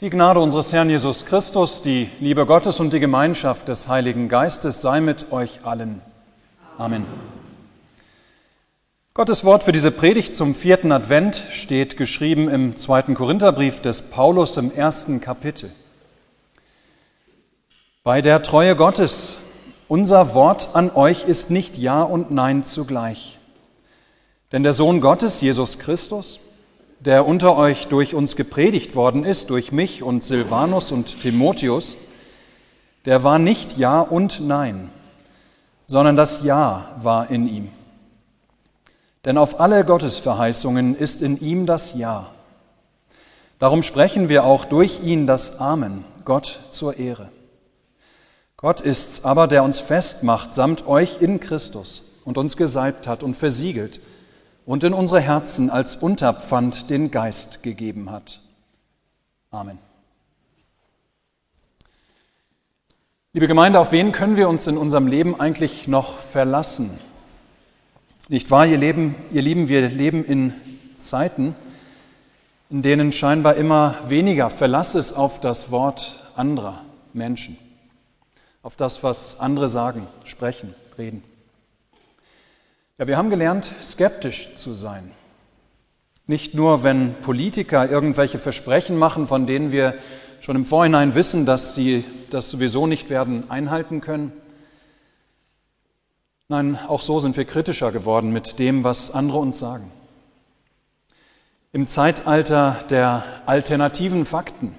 Die Gnade unseres Herrn Jesus Christus, die Liebe Gottes und die Gemeinschaft des Heiligen Geistes sei mit euch allen. Amen. Gottes Wort für diese Predigt zum vierten Advent steht geschrieben im zweiten Korintherbrief des Paulus im ersten Kapitel. Bei der Treue Gottes, unser Wort an euch ist nicht Ja und Nein zugleich. Denn der Sohn Gottes, Jesus Christus, der unter euch durch uns gepredigt worden ist, durch mich und Silvanus und Timotheus, der war nicht Ja und Nein, sondern das Ja war in ihm. Denn auf alle Gottesverheißungen ist in ihm das Ja. Darum sprechen wir auch durch ihn das Amen, Gott zur Ehre. Gott ist's aber, der uns festmacht samt euch in Christus und uns gesalbt hat und versiegelt und in unsere Herzen als Unterpfand den Geist gegeben hat. Amen. Liebe Gemeinde, auf wen können wir uns in unserem Leben eigentlich noch verlassen? Nicht wahr, ihr, Leben, ihr Lieben, wir leben in Zeiten, in denen scheinbar immer weniger Verlass ist auf das Wort anderer Menschen, auf das, was andere sagen, sprechen, reden. Ja, wir haben gelernt, skeptisch zu sein. Nicht nur, wenn Politiker irgendwelche Versprechen machen, von denen wir schon im Vorhinein wissen, dass sie das sowieso nicht werden einhalten können, Nein, auch so sind wir kritischer geworden mit dem, was andere uns sagen. Im Zeitalter der alternativen Fakten,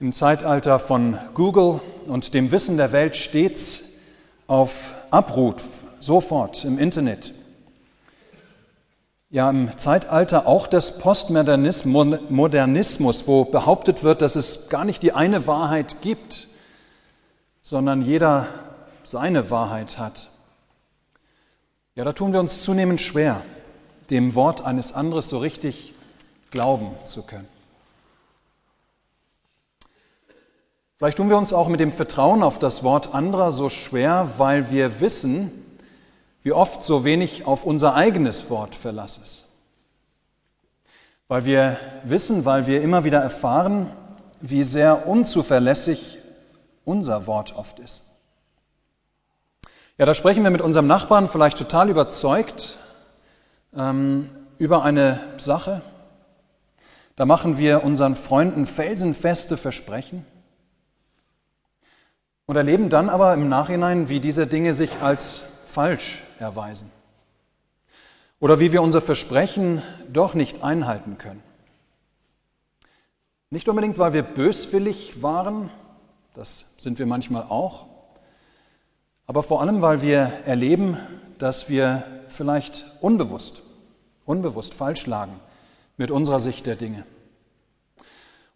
im Zeitalter von Google und dem Wissen der Welt stets auf Abruf, sofort im Internet. Ja, im Zeitalter auch des Postmodernismus, wo behauptet wird, dass es gar nicht die eine Wahrheit gibt, sondern jeder seine Wahrheit hat. Ja, da tun wir uns zunehmend schwer, dem Wort eines anderen so richtig glauben zu können. Vielleicht tun wir uns auch mit dem Vertrauen auf das Wort anderer so schwer, weil wir wissen, wie oft so wenig auf unser eigenes Wort Verlass ist. Weil wir wissen, weil wir immer wieder erfahren, wie sehr unzuverlässig unser Wort oft ist. Ja, da sprechen wir mit unserem Nachbarn vielleicht total überzeugt ähm, über eine Sache. Da machen wir unseren Freunden felsenfeste Versprechen und erleben dann aber im Nachhinein, wie diese Dinge sich als falsch erweisen. Oder wie wir unser Versprechen doch nicht einhalten können. Nicht unbedingt, weil wir böswillig waren, das sind wir manchmal auch, aber vor allem, weil wir erleben, dass wir vielleicht unbewusst, unbewusst falsch lagen mit unserer Sicht der Dinge.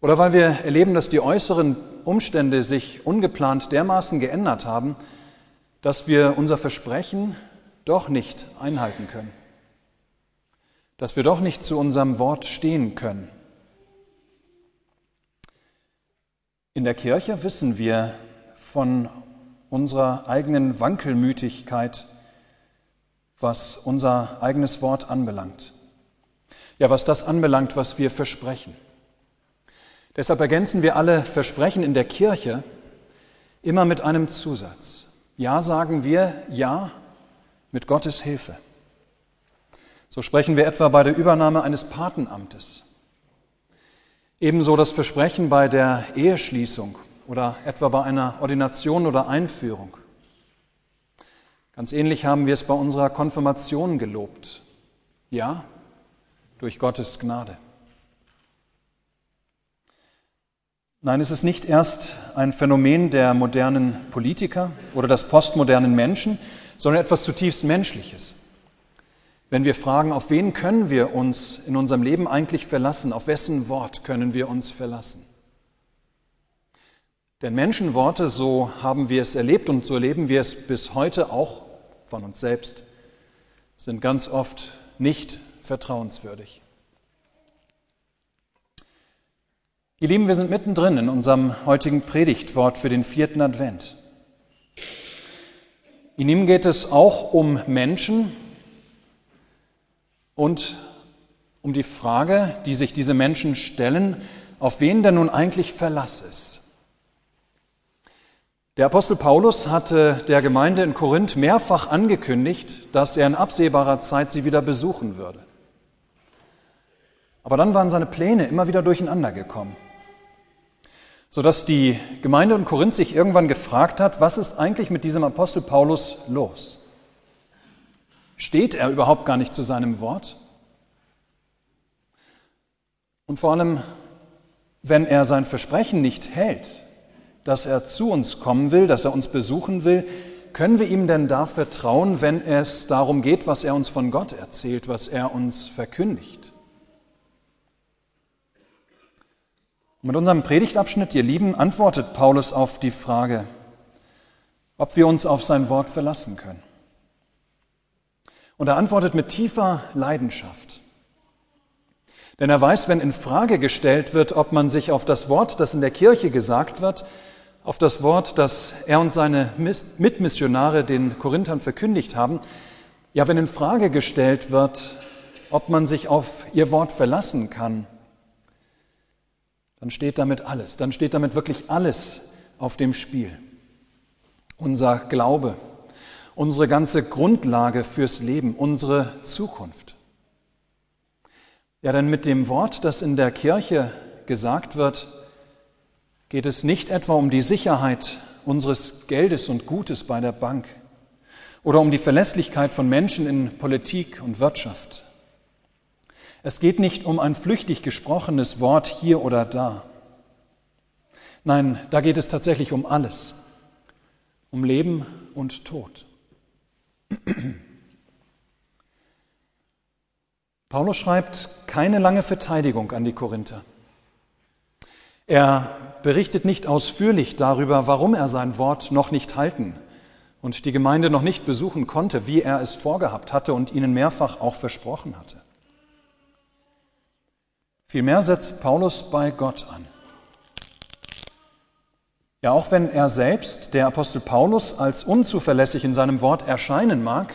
Oder weil wir erleben, dass die äußeren Umstände sich ungeplant dermaßen geändert haben, dass wir unser Versprechen doch nicht einhalten können. Dass wir doch nicht zu unserem Wort stehen können. In der Kirche wissen wir von unserer eigenen Wankelmütigkeit, was unser eigenes Wort anbelangt. Ja, was das anbelangt, was wir versprechen. Deshalb ergänzen wir alle Versprechen in der Kirche immer mit einem Zusatz. Ja sagen wir Ja mit Gottes Hilfe. So sprechen wir etwa bei der Übernahme eines Patenamtes. Ebenso das Versprechen bei der Eheschließung oder etwa bei einer Ordination oder Einführung. Ganz ähnlich haben wir es bei unserer Konfirmation gelobt. Ja, durch Gottes Gnade. Nein, es ist nicht erst ein Phänomen der modernen Politiker oder des postmodernen Menschen, sondern etwas zutiefst Menschliches. Wenn wir fragen, auf wen können wir uns in unserem Leben eigentlich verlassen, auf wessen Wort können wir uns verlassen? Denn Menschenworte, so haben wir es erlebt und so erleben wir es bis heute auch von uns selbst, sind ganz oft nicht vertrauenswürdig. Ihr Lieben, wir sind mittendrin in unserem heutigen Predigtwort für den vierten Advent. In ihm geht es auch um Menschen und um die Frage, die sich diese Menschen stellen, auf wen denn nun eigentlich Verlass ist. Der Apostel Paulus hatte der Gemeinde in Korinth mehrfach angekündigt, dass er in absehbarer Zeit sie wieder besuchen würde. Aber dann waren seine Pläne immer wieder durcheinander gekommen, sodass die Gemeinde in Korinth sich irgendwann gefragt hat, was ist eigentlich mit diesem Apostel Paulus los? Steht er überhaupt gar nicht zu seinem Wort? Und vor allem, wenn er sein Versprechen nicht hält, dass er zu uns kommen will, dass er uns besuchen will, können wir ihm denn dafür trauen, wenn es darum geht, was er uns von Gott erzählt, was er uns verkündigt? Mit unserem Predigtabschnitt, ihr Lieben, antwortet Paulus auf die Frage, ob wir uns auf sein Wort verlassen können. Und er antwortet mit tiefer Leidenschaft. Denn er weiß, wenn in Frage gestellt wird, ob man sich auf das Wort, das in der Kirche gesagt wird, auf das Wort, das er und seine Mitmissionare den Korinthern verkündigt haben. Ja, wenn in Frage gestellt wird, ob man sich auf ihr Wort verlassen kann, dann steht damit alles, dann steht damit wirklich alles auf dem Spiel. Unser Glaube, unsere ganze Grundlage fürs Leben, unsere Zukunft. Ja, denn mit dem Wort, das in der Kirche gesagt wird, geht es nicht etwa um die Sicherheit unseres Geldes und Gutes bei der Bank oder um die Verlässlichkeit von Menschen in Politik und Wirtschaft. Es geht nicht um ein flüchtig gesprochenes Wort hier oder da. Nein, da geht es tatsächlich um alles, um Leben und Tod. Paulus schreibt keine lange Verteidigung an die Korinther. Er berichtet nicht ausführlich darüber, warum er sein Wort noch nicht halten und die Gemeinde noch nicht besuchen konnte, wie er es vorgehabt hatte und ihnen mehrfach auch versprochen hatte. Vielmehr setzt Paulus bei Gott an. Ja, auch wenn er selbst, der Apostel Paulus, als unzuverlässig in seinem Wort erscheinen mag,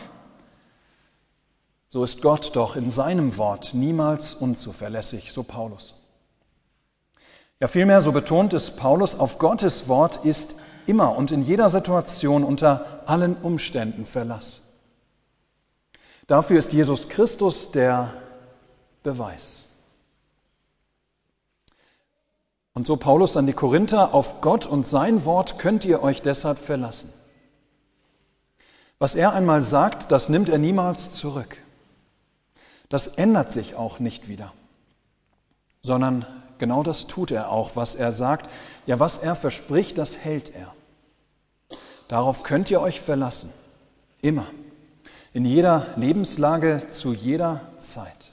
so ist Gott doch in seinem Wort niemals unzuverlässig, so Paulus. Ja, vielmehr, so betont es Paulus, auf Gottes Wort ist immer und in jeder Situation unter allen Umständen Verlass. Dafür ist Jesus Christus der Beweis. Und so Paulus an die Korinther, auf Gott und sein Wort könnt ihr euch deshalb verlassen. Was er einmal sagt, das nimmt er niemals zurück. Das ändert sich auch nicht wieder, sondern Genau das tut er auch, was er sagt. Ja, was er verspricht, das hält er. Darauf könnt ihr euch verlassen. Immer. In jeder Lebenslage, zu jeder Zeit.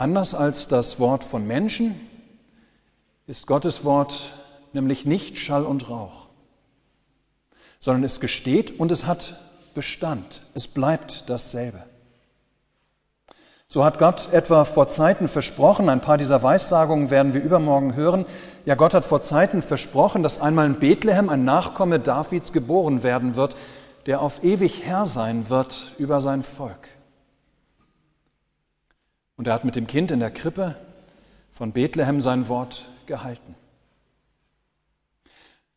Anders als das Wort von Menschen ist Gottes Wort nämlich nicht Schall und Rauch, sondern es gesteht und es hat Bestand. Es bleibt dasselbe. So hat Gott etwa vor Zeiten versprochen, ein paar dieser Weissagungen werden wir übermorgen hören, ja Gott hat vor Zeiten versprochen, dass einmal in Bethlehem ein Nachkomme Davids geboren werden wird, der auf ewig Herr sein wird über sein Volk. Und er hat mit dem Kind in der Krippe von Bethlehem sein Wort gehalten.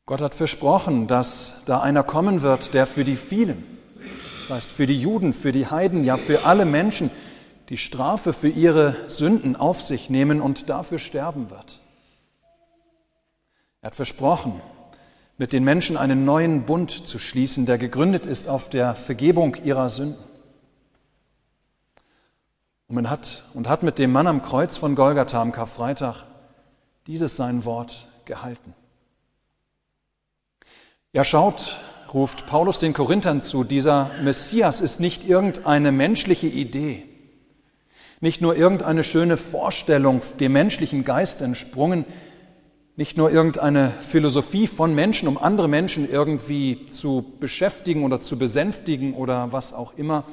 Gott hat versprochen, dass da einer kommen wird, der für die vielen, das heißt für die Juden, für die Heiden, ja für alle Menschen, die Strafe für ihre Sünden auf sich nehmen und dafür sterben wird. Er hat versprochen, mit den Menschen einen neuen Bund zu schließen, der gegründet ist auf der Vergebung ihrer Sünden. Und, man hat, und hat mit dem Mann am Kreuz von Golgatha am Karfreitag dieses sein Wort gehalten. Ja, schaut, ruft Paulus den Korinthern zu, dieser Messias ist nicht irgendeine menschliche Idee. Nicht nur irgendeine schöne Vorstellung dem menschlichen Geist entsprungen, nicht nur irgendeine Philosophie von Menschen, um andere Menschen irgendwie zu beschäftigen oder zu besänftigen oder was auch immer,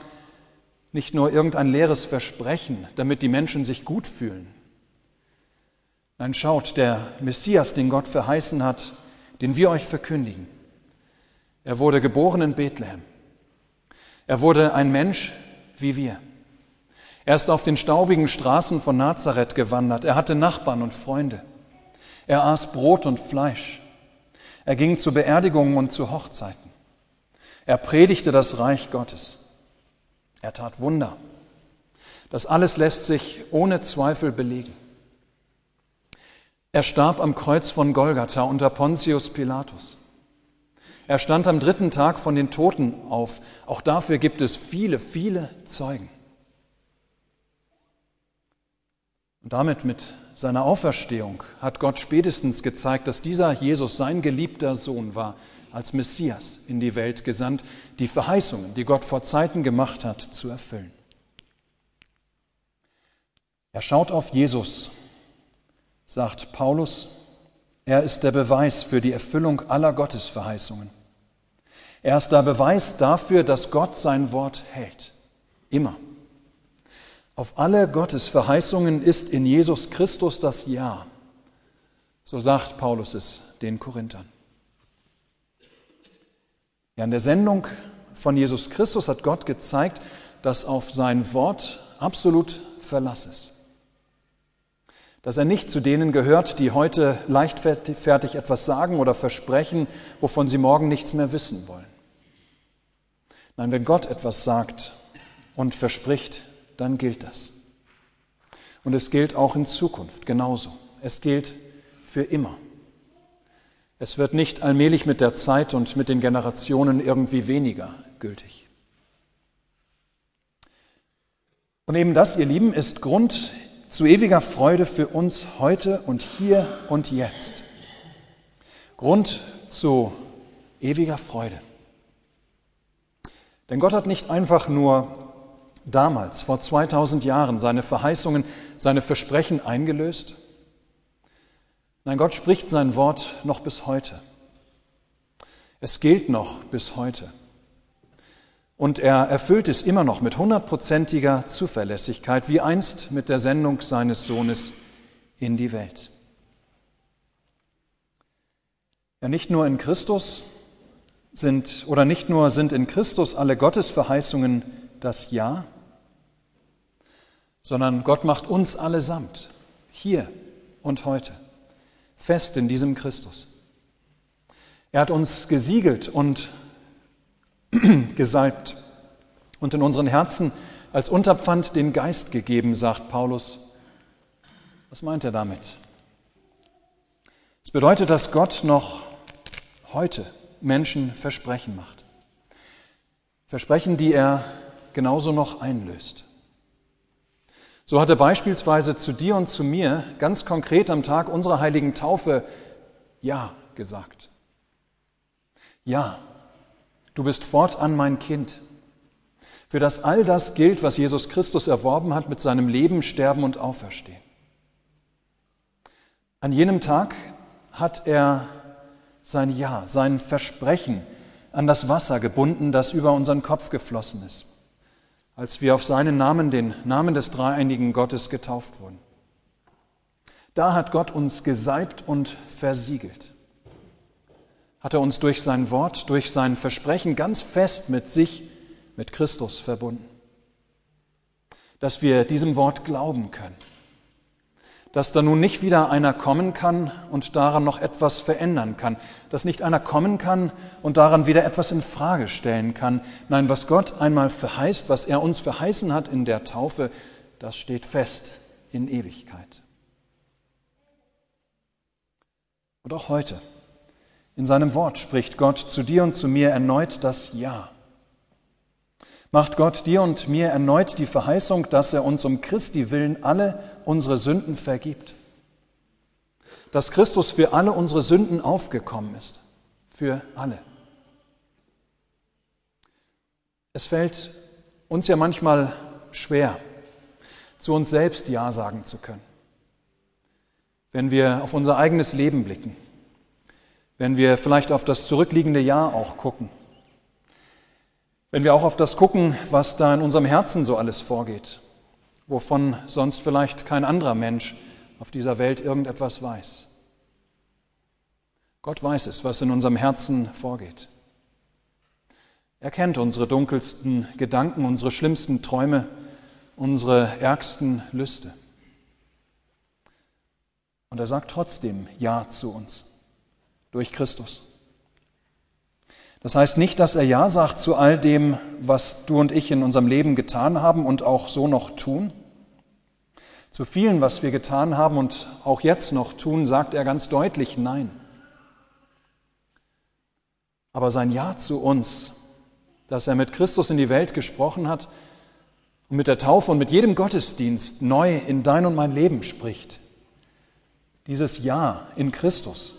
nicht nur irgendein leeres Versprechen, damit die Menschen sich gut fühlen. Nein, schaut, der Messias, den Gott verheißen hat, den wir euch verkündigen, er wurde geboren in Bethlehem. Er wurde ein Mensch wie wir. Er ist auf den staubigen Straßen von Nazareth gewandert. Er hatte Nachbarn und Freunde. Er aß Brot und Fleisch. Er ging zu Beerdigungen und zu Hochzeiten. Er predigte das Reich Gottes. Er tat Wunder. Das alles lässt sich ohne Zweifel belegen. Er starb am Kreuz von Golgatha unter Pontius Pilatus. Er stand am dritten Tag von den Toten auf. Auch dafür gibt es viele, viele Zeugen. Und damit mit seiner Auferstehung hat Gott spätestens gezeigt, dass dieser Jesus sein geliebter Sohn war, als Messias in die Welt gesandt, die Verheißungen, die Gott vor Zeiten gemacht hat, zu erfüllen. Er schaut auf Jesus, sagt Paulus, er ist der Beweis für die Erfüllung aller Gottesverheißungen. Er ist der Beweis dafür, dass Gott sein Wort hält. Immer. Auf alle Gottes Verheißungen ist in Jesus Christus das Ja. So sagt Paulus es den Korinthern. Ja, in der Sendung von Jesus Christus hat Gott gezeigt, dass auf sein Wort absolut Verlass ist. Dass er nicht zu denen gehört, die heute leichtfertig etwas sagen oder versprechen, wovon sie morgen nichts mehr wissen wollen. Nein, wenn Gott etwas sagt und verspricht, dann gilt das. Und es gilt auch in Zukunft genauso. Es gilt für immer. Es wird nicht allmählich mit der Zeit und mit den Generationen irgendwie weniger gültig. Und eben das, ihr Lieben, ist Grund zu ewiger Freude für uns heute und hier und jetzt. Grund zu ewiger Freude. Denn Gott hat nicht einfach nur damals, vor 2000 Jahren, seine Verheißungen, seine Versprechen eingelöst. Nein, Gott spricht sein Wort noch bis heute. Es gilt noch bis heute. Und er erfüllt es immer noch mit hundertprozentiger Zuverlässigkeit, wie einst mit der Sendung seines Sohnes in die Welt. Ja, nicht nur in Christus, sind, oder nicht nur sind in Christus alle Gottesverheißungen das Ja, sondern Gott macht uns allesamt, hier und heute, fest in diesem Christus. Er hat uns gesiegelt und gesalbt und in unseren Herzen als Unterpfand den Geist gegeben, sagt Paulus. Was meint er damit? Es bedeutet, dass Gott noch heute Menschen Versprechen macht. Versprechen, die er genauso noch einlöst. So hat er beispielsweise zu dir und zu mir ganz konkret am Tag unserer heiligen Taufe Ja gesagt. Ja, du bist fortan mein Kind, für das all das gilt, was Jesus Christus erworben hat mit seinem Leben, Sterben und Auferstehen. An jenem Tag hat er sein Ja, sein Versprechen an das Wasser gebunden, das über unseren Kopf geflossen ist, als wir auf seinen Namen, den Namen des dreieinigen Gottes, getauft wurden. Da hat Gott uns gesalbt und versiegelt. Hat er uns durch sein Wort, durch sein Versprechen ganz fest mit sich, mit Christus verbunden. Dass wir diesem Wort glauben können dass da nun nicht wieder einer kommen kann und daran noch etwas verändern kann, dass nicht einer kommen kann und daran wieder etwas in Frage stellen kann. Nein, was Gott einmal verheißt, was er uns verheißen hat in der Taufe, das steht fest in Ewigkeit. Und auch heute, in seinem Wort spricht Gott zu dir und zu mir erneut das Ja macht Gott dir und mir erneut die Verheißung, dass er uns um Christi willen alle unsere Sünden vergibt. Dass Christus für alle unsere Sünden aufgekommen ist. Für alle. Es fällt uns ja manchmal schwer, zu uns selbst Ja sagen zu können. Wenn wir auf unser eigenes Leben blicken. Wenn wir vielleicht auf das zurückliegende Jahr auch gucken wenn wir auch auf das gucken, was da in unserem Herzen so alles vorgeht, wovon sonst vielleicht kein anderer Mensch auf dieser Welt irgendetwas weiß. Gott weiß es, was in unserem Herzen vorgeht. Er kennt unsere dunkelsten Gedanken, unsere schlimmsten Träume unsere ärgsten Lüste. Und er sagt trotzdem Ja zu uns durch Christus. Das heißt nicht, dass er Ja sagt zu all dem, was du und ich in unserem Leben getan haben und auch so noch tun. Zu vielen, was wir getan haben und auch jetzt noch tun, sagt er ganz deutlich Nein. Aber sein Ja zu uns, dass er mit Christus in die Welt gesprochen hat und mit der Taufe und mit jedem Gottesdienst neu in dein und mein Leben spricht, dieses Ja in Christus,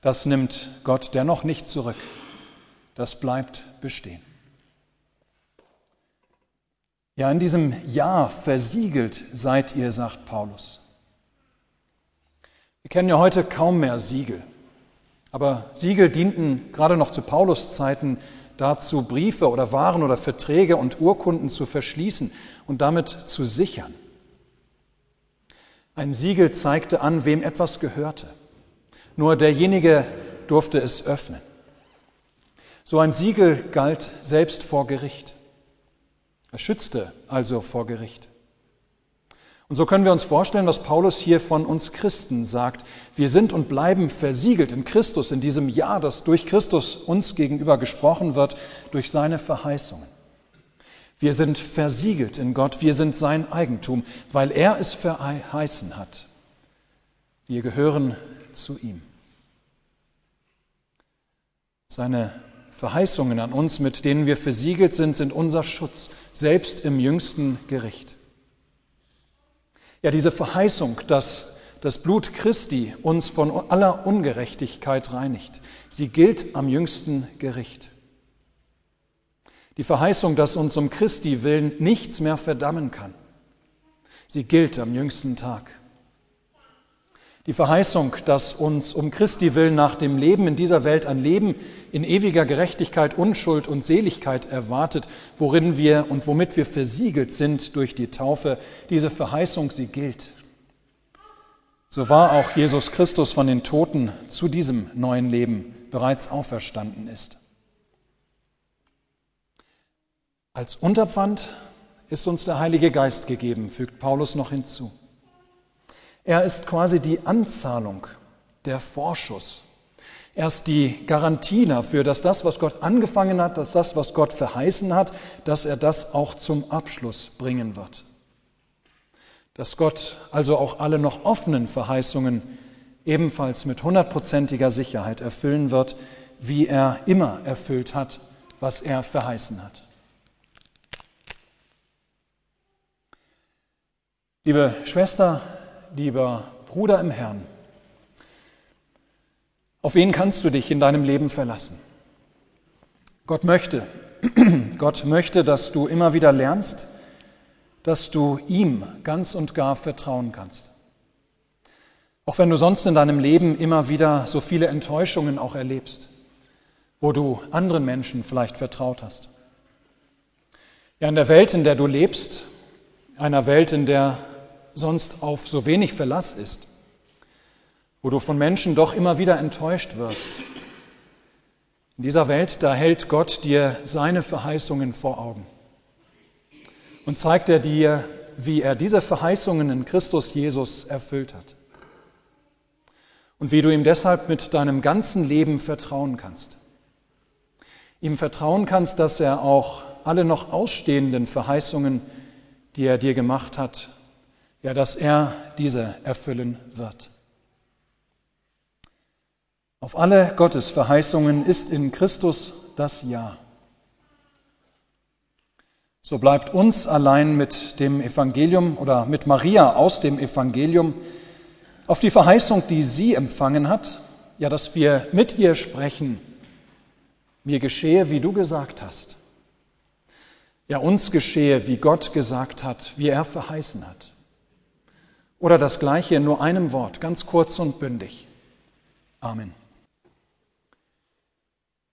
das nimmt Gott dennoch nicht zurück das bleibt bestehen. Ja, in diesem Ja versiegelt seid ihr, sagt Paulus. Wir kennen ja heute kaum mehr Siegel. Aber Siegel dienten gerade noch zu Paulus Zeiten dazu, Briefe oder Waren oder Verträge und Urkunden zu verschließen und damit zu sichern. Ein Siegel zeigte an, wem etwas gehörte. Nur derjenige durfte es öffnen. So ein Siegel galt selbst vor Gericht. Er schützte also vor Gericht. Und so können wir uns vorstellen, was Paulus hier von uns Christen sagt. Wir sind und bleiben versiegelt in Christus, in diesem Jahr, das durch Christus uns gegenüber gesprochen wird, durch seine Verheißungen. Wir sind versiegelt in Gott, wir sind sein Eigentum, weil er es verheißen hat. Wir gehören zu ihm. Seine Verheißungen an uns, mit denen wir versiegelt sind, sind unser Schutz, selbst im jüngsten Gericht. Ja, diese Verheißung, dass das Blut Christi uns von aller Ungerechtigkeit reinigt, sie gilt am jüngsten Gericht. Die Verheißung, dass uns um Christi willen nichts mehr verdammen kann, sie gilt am jüngsten Tag. Die Verheißung, dass uns um Christi willen nach dem Leben in dieser Welt ein Leben in ewiger Gerechtigkeit, Unschuld und Seligkeit erwartet, worin wir und womit wir versiegelt sind durch die Taufe, diese Verheißung, sie gilt. So war auch Jesus Christus von den Toten zu diesem neuen Leben bereits auferstanden ist. Als Unterpfand ist uns der Heilige Geist gegeben, fügt Paulus noch hinzu. Er ist quasi die Anzahlung, der Vorschuss. Er ist die Garantie dafür, dass das, was Gott angefangen hat, dass das, was Gott verheißen hat, dass er das auch zum Abschluss bringen wird. Dass Gott also auch alle noch offenen Verheißungen ebenfalls mit hundertprozentiger Sicherheit erfüllen wird, wie er immer erfüllt hat, was er verheißen hat. Liebe Schwester, lieber Bruder im Herrn, auf wen kannst du dich in deinem Leben verlassen? Gott möchte, Gott möchte, dass du immer wieder lernst, dass du ihm ganz und gar vertrauen kannst. Auch wenn du sonst in deinem Leben immer wieder so viele Enttäuschungen auch erlebst, wo du anderen Menschen vielleicht vertraut hast. Ja, in der Welt, in der du lebst, einer Welt, in der sonst auf so wenig Verlass ist, wo du von Menschen doch immer wieder enttäuscht wirst. In dieser Welt, da hält Gott dir seine Verheißungen vor Augen und zeigt er dir, wie er diese Verheißungen in Christus Jesus erfüllt hat und wie du ihm deshalb mit deinem ganzen Leben vertrauen kannst. Ihm vertrauen kannst, dass er auch alle noch ausstehenden Verheißungen, die er dir gemacht hat, ja, dass er diese erfüllen wird. Auf alle Gottes Verheißungen ist in Christus das Ja. So bleibt uns allein mit dem Evangelium oder mit Maria aus dem Evangelium auf die Verheißung, die sie empfangen hat, ja, dass wir mit ihr sprechen, mir geschehe, wie du gesagt hast. Ja, uns geschehe, wie Gott gesagt hat, wie er verheißen hat. Oder das gleiche in nur einem Wort, ganz kurz und bündig. Amen.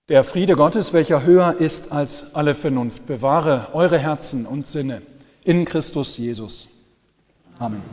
Der Friede Gottes, welcher höher ist als alle Vernunft, bewahre eure Herzen und Sinne in Christus Jesus. Amen.